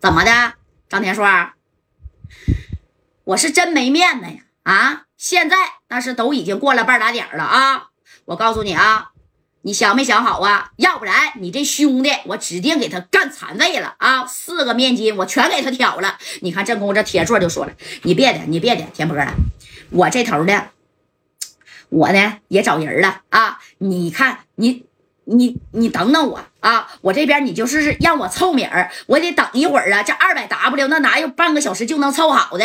怎么的，张天硕？我是真没面子呀！啊，现在那是都已经过了半打点了啊！我告诉你啊，你想没想好啊？要不然你这兄弟，我指定给他干残废了啊！四个面筋我全给他挑了。你看正宫这铁柱就说了：“你别的，你别的，田波了，我这头的，我呢也找人了啊！你看你。”你你等等我啊！我这边你就是让我凑米儿，我得等一会儿啊。这二百 W 那哪有半个小时就能凑好的？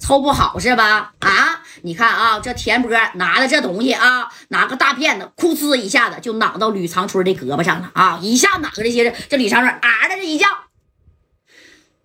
凑不好是吧？啊！你看啊，这田波拿了这东西啊，拿个大片子，库呲一下子就攮到吕长春的胳膊上了啊！一下攮这些，这吕长春啊的这一叫，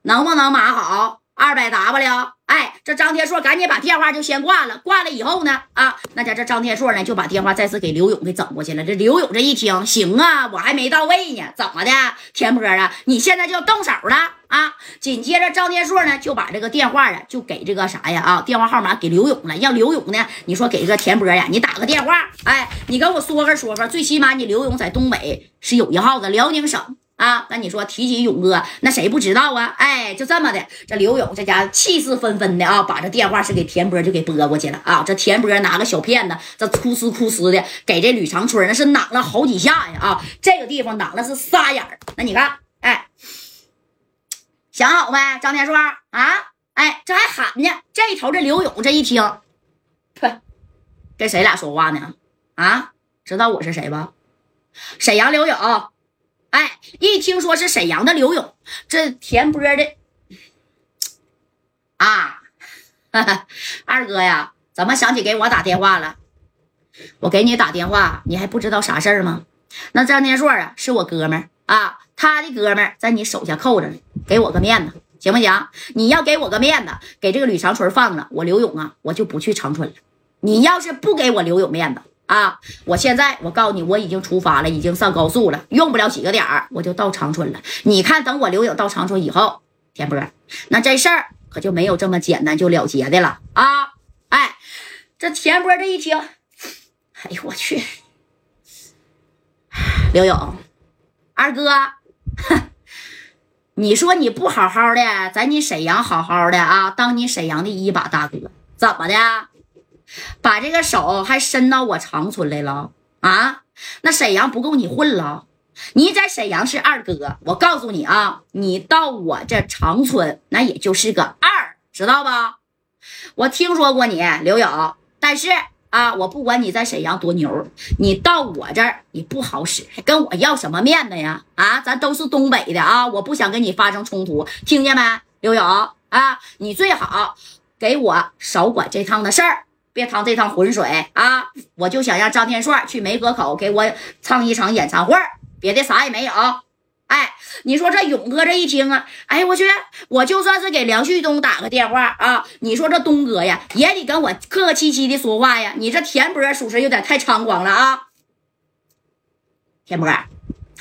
能不能码好？二百 W，哎，这张天硕赶紧把电话就先挂了。挂了以后呢，啊，那家这张天硕呢就把电话再次给刘勇给整过去了。这刘勇这一听，行啊，我还没到位呢，怎么的，田波啊，你现在就要动手了啊？紧接着张天硕呢就把这个电话呀就给这个啥呀啊，电话号码给刘勇了，让刘勇呢，你说给这个田波呀，你打个电话，哎，你跟我说个说法，最起码你刘勇在东北是有一号的，辽宁省。啊，那你说提起勇哥，那谁不知道啊？哎，就这么的，这刘勇这家气势纷纷的啊，把这电话是给田波就给拨过去了啊。这田波拿个小片子，这哭哧哭哧的给这吕长春那是攮了好几下呀啊，这个地方攮了是仨眼儿。那你看，哎，想好没？张天硕啊，哎，这还喊呢。这头这刘勇这一听，哼，跟谁俩说话呢？啊，知道我是谁吧？沈阳刘勇。哎，一听说是沈阳的刘勇，这田波的啊，二哥呀，怎么想起给我打电话了？我给你打电话，你还不知道啥事儿吗？那张天硕啊，是我哥们儿啊，他的哥们儿在你手下扣着呢，给我个面子，行不行？你要给我个面子，给这个吕长春放了，我刘勇啊，我就不去长春了。你要是不给我刘勇面子，啊！我现在我告诉你，我已经出发了，已经上高速了，用不了几个点儿，我就到长春了。你看，等我刘勇到长春以后，田波，那这事儿可就没有这么简单就了结的了啊！哎，这田波这一听，哎呦我去，刘勇，二哥，哼，你说你不好好的，在你沈阳好好的啊，当你沈阳的一把大哥，怎么的？把这个手还伸到我长春来了啊？那沈阳不够你混了？你在沈阳是二哥，我告诉你啊，你到我这长春那也就是个二，知道吧？我听说过你刘勇，但是啊，我不管你在沈阳多牛，你到我这儿你不好使，还跟我要什么面子呀？啊，咱都是东北的啊，我不想跟你发生冲突，听见没，刘勇啊？你最好给我少管这趟的事儿。别趟这趟浑水啊！我就想让张天帅去梅河口给我唱一场演唱会，别的啥也没有。哎，你说这勇哥这一听啊，哎我去，我就算是给梁旭东打个电话啊，你说这东哥呀，也得跟我客客气气的说话呀。你这田波属实有点太猖狂了啊！田波，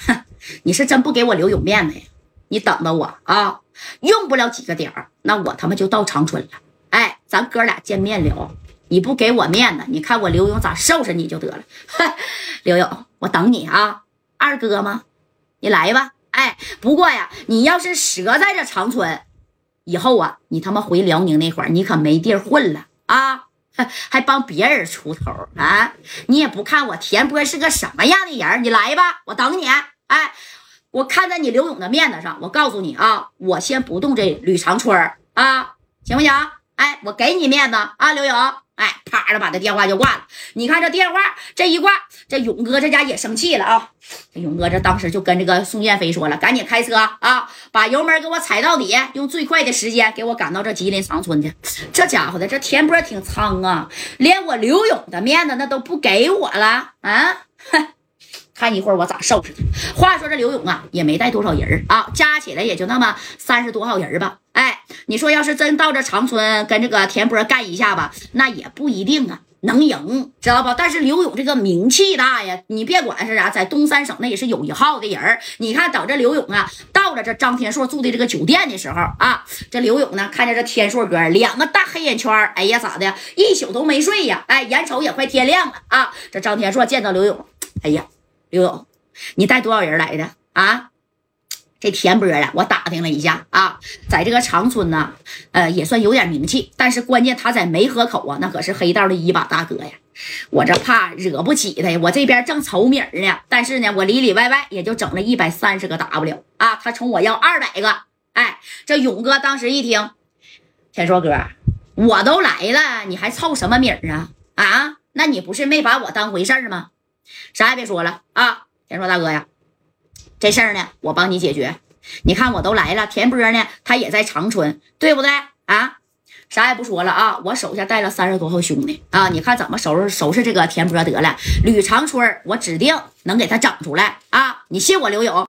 哼，你是真不给我留有面子呀？你等着我啊，用不了几个点儿，那我他妈就到长春了。哎，咱哥俩见面聊。你不给我面子，你看我刘勇咋收拾你就得了。刘勇，我等你啊，二哥吗？你来吧。哎，不过呀，你要是折在这长春，以后啊，你他妈回辽宁那会儿，你可没地儿混了啊！还帮别人出头啊？你也不看我田波是个什么样的人？你来吧，我等你。哎，我看在你刘勇的面子上，我告诉你啊，我先不动这吕长春啊，行不行？哎，我给你面子啊，刘勇。哎，啪的把这电话就挂了。你看这电话这一挂，这勇哥这家也生气了啊！勇哥这当时就跟这个宋建飞说了：“赶紧开车啊，把油门给我踩到底，用最快的时间给我赶到这吉林长春去。”这家伙的这田波挺苍啊，连我刘勇的面子那都不给我了啊！哼。看一会儿我咋收拾他。话说这刘勇啊，也没带多少人啊，加起来也就那么三十多号人吧。哎，你说要是真到这长春跟这个田波干一下吧，那也不一定啊能赢，知道不？但是刘勇这个名气大呀，你别管是啥，在东三省那也是有一号的人你看，等这刘勇啊到了这张天硕住的这个酒店的时候啊，这刘勇呢看见这天硕哥两个大黑眼圈，哎呀咋的，一宿都没睡呀？哎，眼瞅也快天亮了啊，这张天硕见到刘勇，哎呀。刘勇，你带多少人来的啊？这田波呀，我打听了一下啊，在这个长春呢，呃，也算有点名气。但是关键他在梅河口啊，那可是黑道的一把大哥呀。我这怕惹不起他呀，我这边正愁米呢。但是呢，我里里外外也就整了一百三十个 W 啊，他冲我要二百个。哎，这勇哥当时一听，田硕哥，我都来了，你还凑什么米啊？啊，那你不是没把我当回事吗？啥也别说了啊，田硕大哥呀。这事儿呢，我帮你解决。你看我都来了，田波呢，他也在长春，对不对啊？啥也不说了啊，我手下带了三十多号兄弟啊，你看怎么收拾收拾这个田波得了。吕长春，我指定能给他整出来啊！你信我，刘勇。